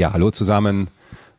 Ja, hallo zusammen.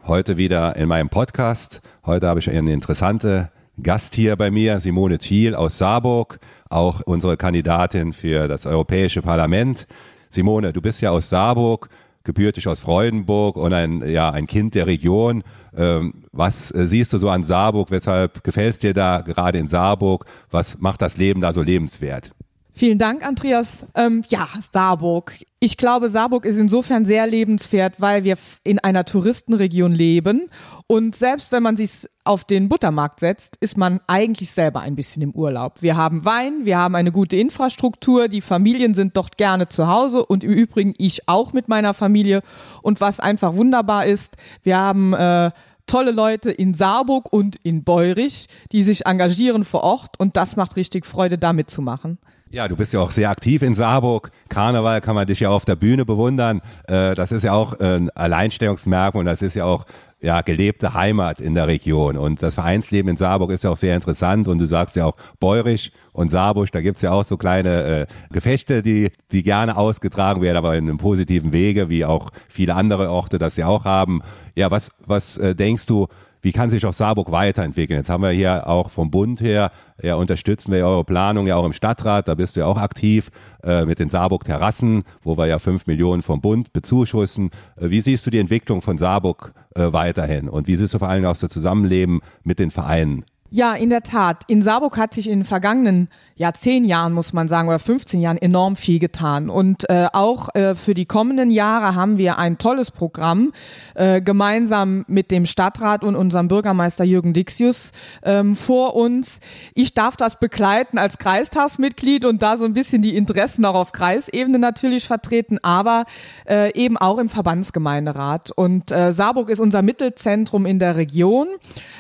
Heute wieder in meinem Podcast. Heute habe ich eine interessante Gast hier bei mir, Simone Thiel aus Saarburg, auch unsere Kandidatin für das Europäische Parlament. Simone, du bist ja aus Saarburg, gebürtig aus Freudenburg und ein, ja, ein Kind der Region. Ähm, was äh, siehst du so an Saarburg? Weshalb gefällt es dir da gerade in Saarburg? Was macht das Leben da so lebenswert? Vielen Dank, Andreas. Ähm, ja, Saarburg. Ich glaube, Saarburg ist insofern sehr lebenswert, weil wir in einer Touristenregion leben. Und selbst wenn man sich auf den Buttermarkt setzt, ist man eigentlich selber ein bisschen im Urlaub. Wir haben Wein, wir haben eine gute Infrastruktur, die Familien sind dort gerne zu Hause und im Übrigen ich auch mit meiner Familie. Und was einfach wunderbar ist, wir haben äh, tolle Leute in Saarburg und in Beurich, die sich engagieren vor Ort und das macht richtig Freude, da mitzumachen. Ja, du bist ja auch sehr aktiv in Saarburg. Karneval kann man dich ja auf der Bühne bewundern. Äh, das ist ja auch ein Alleinstellungsmerkmal und das ist ja auch ja, gelebte Heimat in der Region. Und das Vereinsleben in Saarburg ist ja auch sehr interessant. Und du sagst ja auch Beurisch und Saarburg, da gibt's ja auch so kleine äh, Gefechte, die, die gerne ausgetragen werden, aber in einem positiven Wege, wie auch viele andere Orte das ja auch haben. Ja, was, was äh, denkst du, wie kann sich auch Saarburg weiterentwickeln? Jetzt haben wir hier auch vom Bund her, ja, unterstützen wir eure Planung ja auch im Stadtrat, da bist du ja auch aktiv äh, mit den Saarburg Terrassen, wo wir ja fünf Millionen vom Bund bezuschussen. Äh, wie siehst du die Entwicklung von Saarburg äh, weiterhin und wie siehst du vor allem auch das Zusammenleben mit den Vereinen? Ja, in der Tat. In Saarburg hat sich in den vergangenen ja, zehn Jahren, muss man sagen, oder 15 Jahren enorm viel getan. Und äh, auch äh, für die kommenden Jahre haben wir ein tolles Programm, äh, gemeinsam mit dem Stadtrat und unserem Bürgermeister Jürgen Dixius ähm, vor uns. Ich darf das begleiten als Kreistagsmitglied und da so ein bisschen die Interessen auch auf Kreisebene natürlich vertreten, aber äh, eben auch im Verbandsgemeinderat. Und äh, Saarburg ist unser Mittelzentrum in der Region,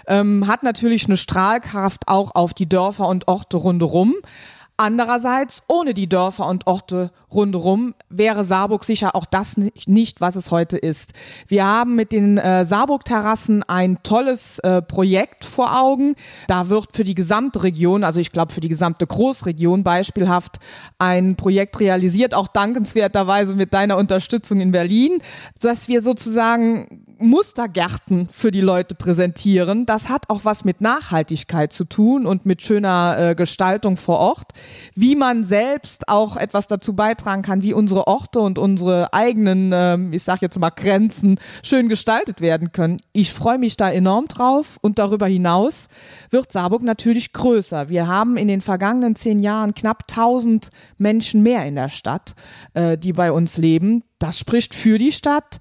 ähm, hat natürlich eine Straße Strahlkraft auch auf die Dörfer und Orte rundherum. Andererseits, ohne die Dörfer und Orte rundherum wäre Saarburg sicher auch das nicht, was es heute ist. Wir haben mit den äh, Saarburg-Terrassen ein tolles äh, Projekt vor Augen. Da wird für die gesamte Region, also ich glaube für die gesamte Großregion beispielhaft ein Projekt realisiert, auch dankenswerterweise mit deiner Unterstützung in Berlin, sodass wir sozusagen Mustergärten für die Leute präsentieren. Das hat auch was mit Nachhaltigkeit zu tun und mit schöner äh, Gestaltung vor Ort. Wie man selbst auch etwas dazu beitragen kann, wie unsere Orte und unsere eigenen, ähm, ich sag jetzt mal Grenzen, schön gestaltet werden können. Ich freue mich da enorm drauf und darüber hinaus wird Saarburg natürlich größer. Wir haben in den vergangenen zehn Jahren knapp 1000 Menschen mehr in der Stadt, äh, die bei uns leben. Das spricht für die Stadt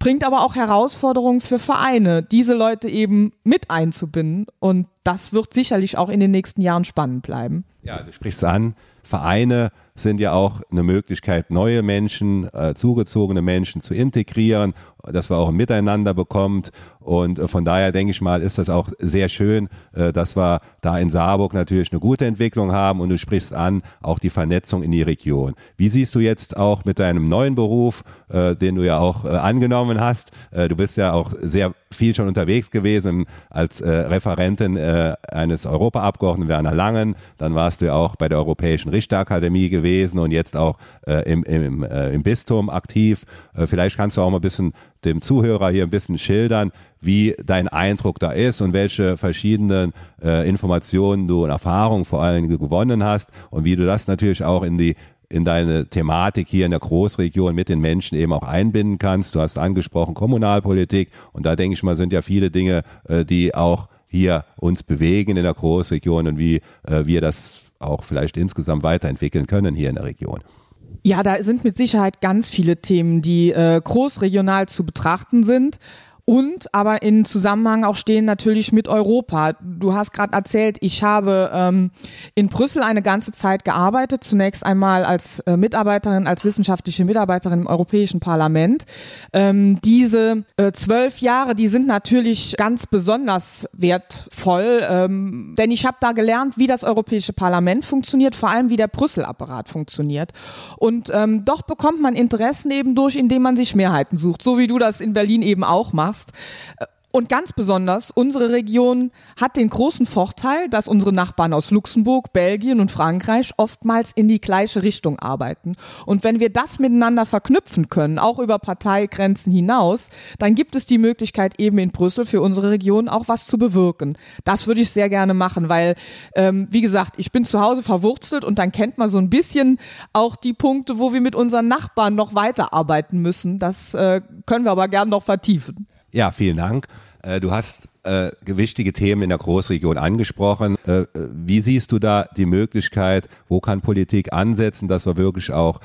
bringt aber auch Herausforderungen für Vereine, diese Leute eben mit einzubinden. Und das wird sicherlich auch in den nächsten Jahren spannend bleiben. Ja, du sprichst an. Vereine sind ja auch eine Möglichkeit, neue Menschen, äh, zugezogene Menschen zu integrieren, dass wir auch ein Miteinander bekommt. Und äh, von daher denke ich mal, ist das auch sehr schön, äh, dass wir da in Saarburg natürlich eine gute Entwicklung haben und du sprichst an, auch die Vernetzung in die Region. Wie siehst du jetzt auch mit deinem neuen Beruf, äh, den du ja auch äh, angenommen hast? Äh, du bist ja auch sehr viel schon unterwegs gewesen als Referentin eines Europaabgeordneten Werner Langen. Dann warst du ja auch bei der Europäischen Richterakademie gewesen und jetzt auch äh, im, im, äh, im Bistum aktiv. Äh, vielleicht kannst du auch mal ein bisschen dem Zuhörer hier ein bisschen schildern, wie dein Eindruck da ist und welche verschiedenen äh, Informationen du und Erfahrungen vor allem gewonnen hast und wie du das natürlich auch in die in deine Thematik hier in der Großregion mit den Menschen eben auch einbinden kannst. Du hast angesprochen Kommunalpolitik und da denke ich mal sind ja viele Dinge, äh, die auch hier uns bewegen in der Großregion und wie äh, wir das auch vielleicht insgesamt weiterentwickeln können hier in der Region. Ja, da sind mit Sicherheit ganz viele Themen, die äh, großregional zu betrachten sind und aber in Zusammenhang auch stehen natürlich mit Europa. Du hast gerade erzählt, ich habe ähm, in Brüssel eine ganze Zeit gearbeitet, zunächst einmal als äh, Mitarbeiterin, als wissenschaftliche Mitarbeiterin im Europäischen Parlament. Ähm, diese äh, zwölf Jahre, die sind natürlich ganz besonders wertvoll, ähm, denn ich habe da gelernt, wie das Europäische Parlament funktioniert, vor allem wie der Brüssel-Apparat funktioniert. Und ähm, doch bekommt man Interessen eben durch, indem man sich Mehrheiten sucht, so wie du das in Berlin eben auch machst machst. Und ganz besonders, unsere Region hat den großen Vorteil, dass unsere Nachbarn aus Luxemburg, Belgien und Frankreich oftmals in die gleiche Richtung arbeiten. Und wenn wir das miteinander verknüpfen können, auch über Parteigrenzen hinaus, dann gibt es die Möglichkeit eben in Brüssel für unsere Region auch was zu bewirken. Das würde ich sehr gerne machen, weil, ähm, wie gesagt, ich bin zu Hause verwurzelt und dann kennt man so ein bisschen auch die Punkte, wo wir mit unseren Nachbarn noch weiterarbeiten müssen. Das äh, können wir aber gern noch vertiefen. Ja, vielen Dank. Äh, du hast äh, gewichtige Themen in der Großregion angesprochen. Äh, wie siehst du da die Möglichkeit, wo kann Politik ansetzen, dass wir wirklich auch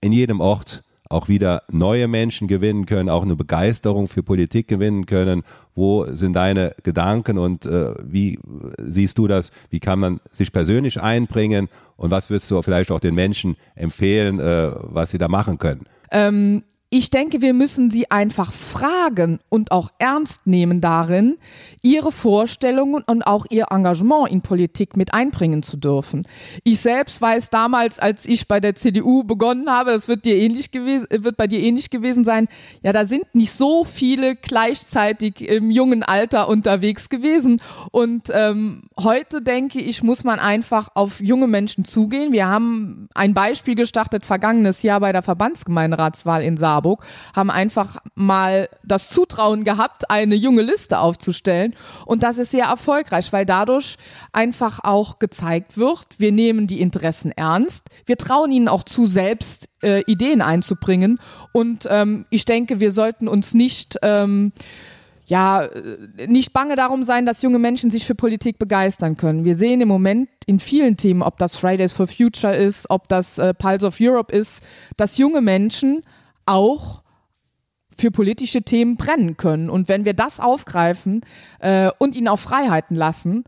in jedem Ort auch wieder neue Menschen gewinnen können, auch eine Begeisterung für Politik gewinnen können. Wo sind deine Gedanken und wie siehst du das? Wie kann man sich persönlich einbringen und was würdest du vielleicht auch den Menschen empfehlen, was sie da machen können? Ähm, ich denke, wir müssen sie einfach fragen und auch ernst nehmen darin, ihre Vorstellungen und auch ihr Engagement in Politik mit einbringen zu dürfen. Ich selbst weiß damals, als ich bei der CDU begonnen habe, das wird dir ähnlich gewesen, wird bei dir ähnlich gewesen sein. Ja, da sind nicht so viele gleichzeitig im jungen Alter unterwegs gewesen. Und ähm, heute denke ich, muss man einfach auf junge Menschen zugehen. Wir haben ein Beispiel gestartet vergangenes Jahr bei der Verbandsgemeinderatswahl in Saar. Marburg haben einfach mal das Zutrauen gehabt, eine junge Liste aufzustellen. Und das ist sehr erfolgreich, weil dadurch einfach auch gezeigt wird, wir nehmen die Interessen ernst. Wir trauen ihnen auch zu, selbst äh, Ideen einzubringen. Und ähm, ich denke, wir sollten uns nicht ähm, ja, äh, nicht bange darum sein, dass junge Menschen sich für Politik begeistern können. Wir sehen im Moment in vielen Themen, ob das Fridays for Future ist, ob das äh, Pulse of Europe ist, dass junge Menschen auch für politische Themen brennen können. Und wenn wir das aufgreifen äh, und ihnen auch Freiheiten lassen,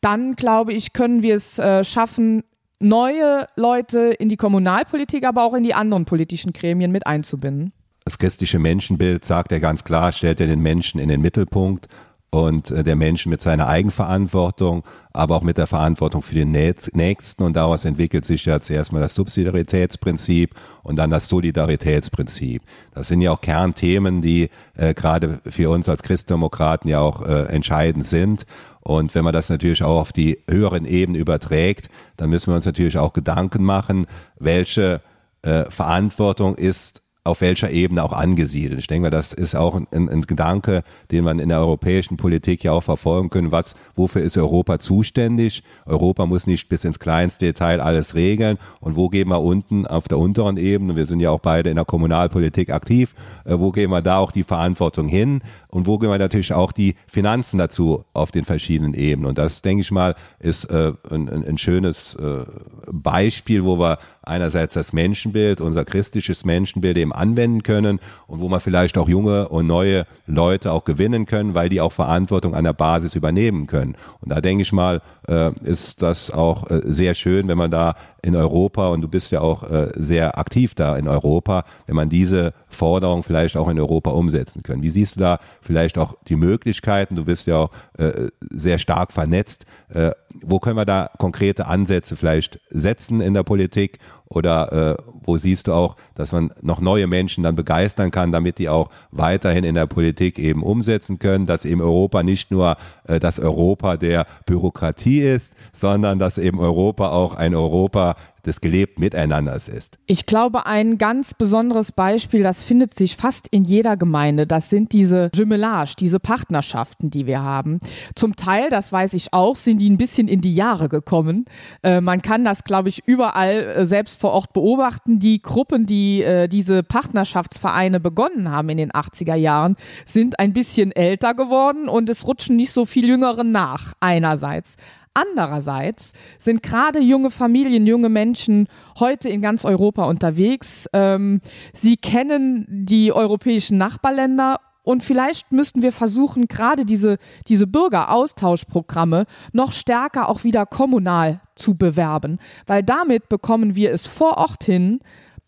dann glaube ich, können wir es äh, schaffen, neue Leute in die Kommunalpolitik, aber auch in die anderen politischen Gremien mit einzubinden. Das christliche Menschenbild sagt er ganz klar, stellt er den Menschen in den Mittelpunkt und äh, der Mensch mit seiner Eigenverantwortung, aber auch mit der Verantwortung für den Nächsten. Und daraus entwickelt sich ja zuerst mal das Subsidiaritätsprinzip und dann das Solidaritätsprinzip. Das sind ja auch Kernthemen, die äh, gerade für uns als Christdemokraten ja auch äh, entscheidend sind. Und wenn man das natürlich auch auf die höheren Ebenen überträgt, dann müssen wir uns natürlich auch Gedanken machen, welche äh, Verantwortung ist auf welcher Ebene auch angesiedelt. Ich denke mal, das ist auch ein, ein, Gedanke, den man in der europäischen Politik ja auch verfolgen können. Was, wofür ist Europa zuständig? Europa muss nicht bis ins kleinste Detail alles regeln. Und wo gehen wir unten auf der unteren Ebene? Wir sind ja auch beide in der Kommunalpolitik aktiv. Äh, wo gehen wir da auch die Verantwortung hin? Und wo gehen wir natürlich auch die Finanzen dazu auf den verschiedenen Ebenen? Und das, denke ich mal, ist äh, ein, ein, schönes äh, Beispiel, wo wir einerseits das Menschenbild, unser christliches Menschenbild eben anwenden können und wo man vielleicht auch junge und neue Leute auch gewinnen können, weil die auch Verantwortung an der Basis übernehmen können. Und da denke ich mal, äh, ist das auch äh, sehr schön, wenn man da in Europa und du bist ja auch äh, sehr aktiv da in Europa, wenn man diese Forderung vielleicht auch in Europa umsetzen können. Wie siehst du da vielleicht auch die Möglichkeiten? Du bist ja auch äh, sehr stark vernetzt. Äh, wo können wir da konkrete Ansätze vielleicht setzen in der Politik oder äh, wo siehst du auch, dass man noch neue Menschen dann begeistern kann, damit die auch weiterhin in der Politik eben umsetzen können, dass eben Europa nicht nur äh, das Europa der Bürokratie ist, sondern dass eben Europa auch ein Europa des gelebten Miteinanders ist. Ich glaube, ein ganz besonderes Beispiel, das findet sich fast in jeder Gemeinde, das sind diese Jumelage, diese Partnerschaften, die wir haben. Zum Teil, das weiß ich auch, sind die ein bisschen in die Jahre gekommen. Äh, man kann das, glaube ich, überall äh, selbst vor Ort beobachten. Die Gruppen, die äh, diese Partnerschaftsvereine begonnen haben in den 80er Jahren, sind ein bisschen älter geworden und es rutschen nicht so viel Jüngeren nach, einerseits. Andererseits sind gerade junge Familien, junge Menschen heute in ganz Europa unterwegs. Ähm, sie kennen die europäischen Nachbarländer und vielleicht müssten wir versuchen, gerade diese, diese Bürgeraustauschprogramme noch stärker auch wieder kommunal zu bewerben, weil damit bekommen wir es vor Ort hin,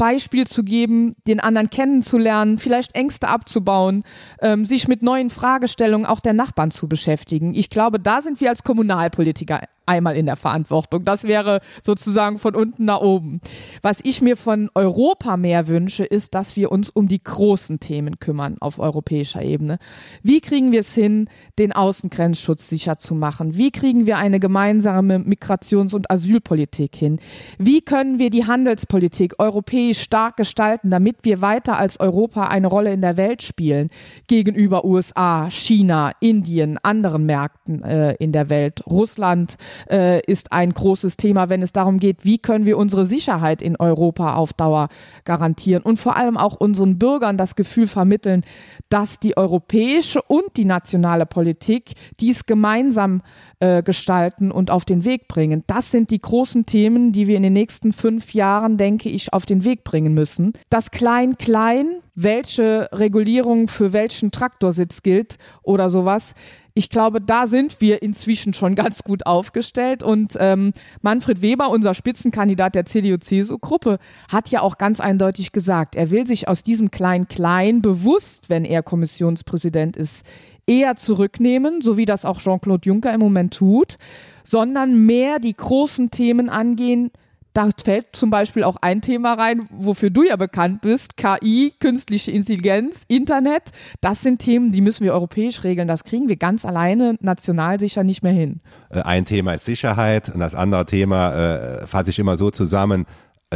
Beispiel zu geben, den anderen kennenzulernen, vielleicht Ängste abzubauen, ähm, sich mit neuen Fragestellungen auch der Nachbarn zu beschäftigen. Ich glaube, da sind wir als Kommunalpolitiker einmal in der Verantwortung. Das wäre sozusagen von unten nach oben. Was ich mir von Europa mehr wünsche, ist, dass wir uns um die großen Themen kümmern auf europäischer Ebene. Wie kriegen wir es hin, den Außengrenzschutz sicher zu machen? Wie kriegen wir eine gemeinsame Migrations- und Asylpolitik hin? Wie können wir die Handelspolitik europäisch stark gestalten, damit wir weiter als Europa eine Rolle in der Welt spielen gegenüber USA, China, Indien, anderen Märkten äh, in der Welt, Russland, äh, ist ein großes Thema, wenn es darum geht, wie können wir unsere Sicherheit in Europa auf Dauer garantieren und vor allem auch unseren Bürgern das Gefühl vermitteln, dass die europäische und die nationale Politik dies gemeinsam äh, gestalten und auf den Weg bringen. Das sind die großen Themen, die wir in den nächsten fünf Jahren, denke ich, auf den Weg bringen müssen. Das Klein-Klein, welche Regulierung für welchen Traktorsitz gilt oder sowas, ich glaube, da sind wir inzwischen schon ganz gut aufgestellt. Und ähm, Manfred Weber, unser Spitzenkandidat der CDU-CSU-Gruppe, hat ja auch ganz eindeutig gesagt, er will sich aus diesem Klein-Klein bewusst, wenn er Kommissionspräsident ist, eher zurücknehmen, so wie das auch Jean-Claude Juncker im Moment tut, sondern mehr die großen Themen angehen, da fällt zum Beispiel auch ein Thema rein, wofür du ja bekannt bist, KI, künstliche Intelligenz, Internet. Das sind Themen, die müssen wir europäisch regeln. Das kriegen wir ganz alleine national sicher nicht mehr hin. Äh, ein Thema ist Sicherheit und das andere Thema äh, fasse ich immer so zusammen,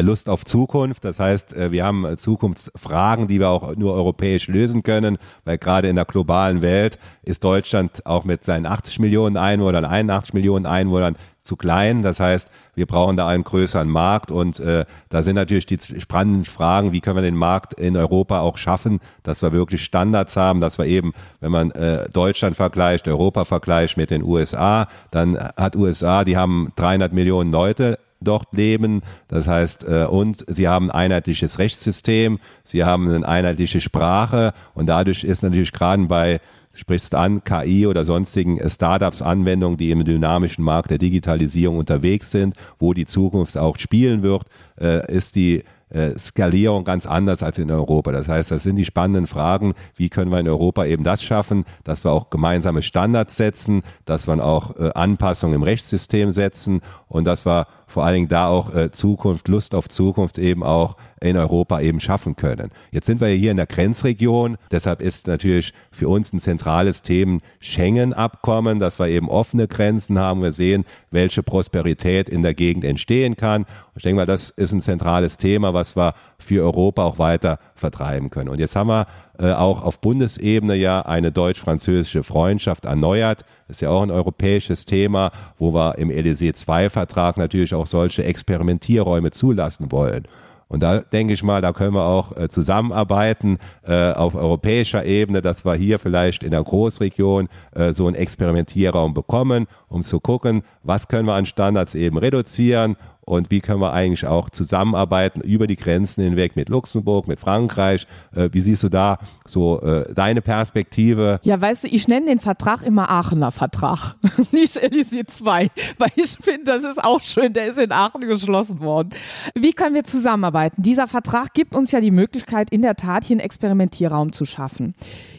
Lust auf Zukunft. Das heißt, äh, wir haben Zukunftsfragen, die wir auch nur europäisch lösen können, weil gerade in der globalen Welt ist Deutschland auch mit seinen 80 Millionen Einwohnern, 81 Millionen Einwohnern zu klein. Das heißt, wir brauchen da einen größeren Markt und äh, da sind natürlich die spannenden Fragen, wie können wir den Markt in Europa auch schaffen, dass wir wirklich Standards haben, dass wir eben, wenn man äh, Deutschland vergleicht, Europa vergleicht mit den USA, dann hat USA, die haben 300 Millionen Leute dort leben. Das heißt, äh, und sie haben ein einheitliches Rechtssystem, sie haben eine einheitliche Sprache und dadurch ist natürlich gerade bei sprichst an, KI oder sonstigen Startups, Anwendungen, die im dynamischen Markt der Digitalisierung unterwegs sind, wo die Zukunft auch spielen wird, äh, ist die äh, Skalierung ganz anders als in Europa. Das heißt, das sind die spannenden Fragen, wie können wir in Europa eben das schaffen, dass wir auch gemeinsame Standards setzen, dass wir auch äh, Anpassungen im Rechtssystem setzen und dass wir vor allen Dingen da auch äh, Zukunft, Lust auf Zukunft eben auch in Europa eben schaffen können. Jetzt sind wir hier in der Grenzregion, deshalb ist natürlich für uns ein zentrales Thema Schengen-Abkommen, dass wir eben offene Grenzen haben. Wir sehen, welche Prosperität in der Gegend entstehen kann. Ich denke mal, das ist ein zentrales Thema, was wir für Europa auch weiter vertreiben können. Und jetzt haben wir äh, auch auf Bundesebene ja eine deutsch-französische Freundschaft erneuert. Ist ja auch ein europäisches Thema, wo wir im Elysée II-Vertrag natürlich auch solche Experimentierräume zulassen wollen. Und da denke ich mal, da können wir auch äh, zusammenarbeiten äh, auf europäischer Ebene, dass wir hier vielleicht in der Großregion äh, so einen Experimentierraum bekommen, um zu gucken, was können wir an Standards eben reduzieren und wie können wir eigentlich auch zusammenarbeiten über die Grenzen hinweg mit Luxemburg, mit Frankreich. Äh, wie siehst du da so äh, deine Perspektive? Ja, weißt du, ich nenne den Vertrag immer Aachener Vertrag, nicht Elysée 2, weil ich finde, das ist auch schön, der ist in Aachen geschlossen worden. Wie können wir zusammenarbeiten? Dieser Vertrag gibt uns ja die Möglichkeit, in der Tat hier einen Experimentierraum zu schaffen.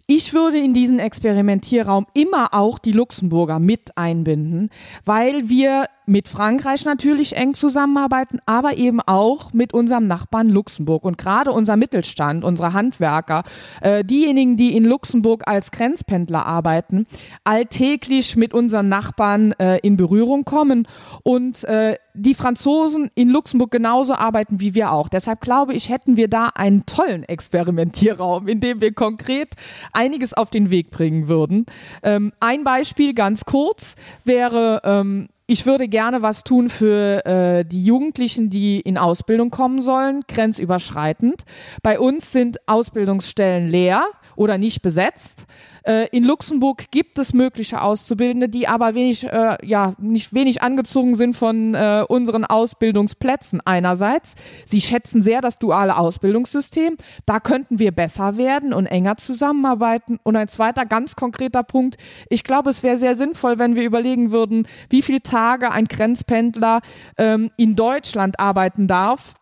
Ich würde in diesen Experimentierraum immer auch die Luxemburger mit einbinden, weil wir mit Frankreich natürlich eng zusammenarbeiten, aber eben auch mit unserem Nachbarn Luxemburg. Und gerade unser Mittelstand, unsere Handwerker, äh, diejenigen, die in Luxemburg als Grenzpendler arbeiten, alltäglich mit unseren Nachbarn äh, in Berührung kommen und äh, die Franzosen in Luxemburg genauso arbeiten wie wir auch. Deshalb glaube ich, hätten wir da einen tollen Experimentierraum, in dem wir konkret einiges auf den Weg bringen würden. Ähm, ein Beispiel ganz kurz wäre, ähm, ich würde gerne was tun für äh, die Jugendlichen, die in Ausbildung kommen sollen, grenzüberschreitend. Bei uns sind Ausbildungsstellen leer oder nicht besetzt. Äh, in Luxemburg gibt es mögliche Auszubildende, die aber wenig, äh, ja, nicht wenig angezogen sind von äh, unseren Ausbildungsplätzen einerseits. Sie schätzen sehr das duale Ausbildungssystem. Da könnten wir besser werden und enger zusammenarbeiten. Und ein zweiter ganz konkreter Punkt. Ich glaube, es wäre sehr sinnvoll, wenn wir überlegen würden, wie viele Tage ein Grenzpendler ähm, in Deutschland arbeiten darf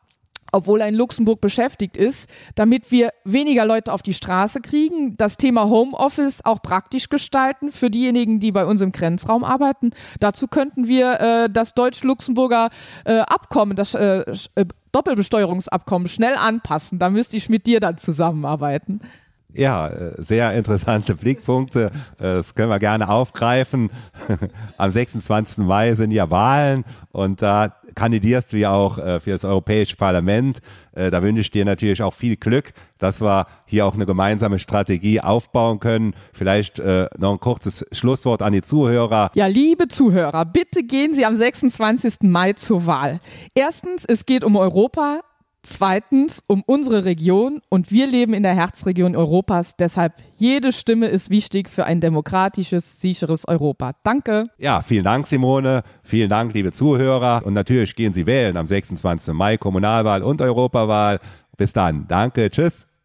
obwohl er in Luxemburg beschäftigt ist, damit wir weniger Leute auf die Straße kriegen, das Thema Homeoffice auch praktisch gestalten für diejenigen, die bei uns im Grenzraum arbeiten. Dazu könnten wir äh, das deutsch-luxemburger äh, Abkommen, das äh, äh Doppelbesteuerungsabkommen schnell anpassen. Da müsste ich mit dir dann zusammenarbeiten. Ja, äh, sehr interessante Blickpunkte. Äh, das können wir gerne aufgreifen. Am 26. Mai sind ja Wahlen und da kandidierst du ja auch äh, für das Europäische Parlament. Da wünsche ich dir natürlich auch viel Glück, dass wir hier auch eine gemeinsame Strategie aufbauen können. Vielleicht noch ein kurzes Schlusswort an die Zuhörer. Ja, liebe Zuhörer, bitte gehen Sie am 26. Mai zur Wahl. Erstens, es geht um Europa. Zweitens um unsere Region und wir leben in der Herzregion Europas. Deshalb jede Stimme ist wichtig für ein demokratisches, sicheres Europa. Danke. Ja, vielen Dank, Simone. Vielen Dank, liebe Zuhörer. Und natürlich gehen Sie wählen am 26. Mai, Kommunalwahl und Europawahl. Bis dann. Danke. Tschüss.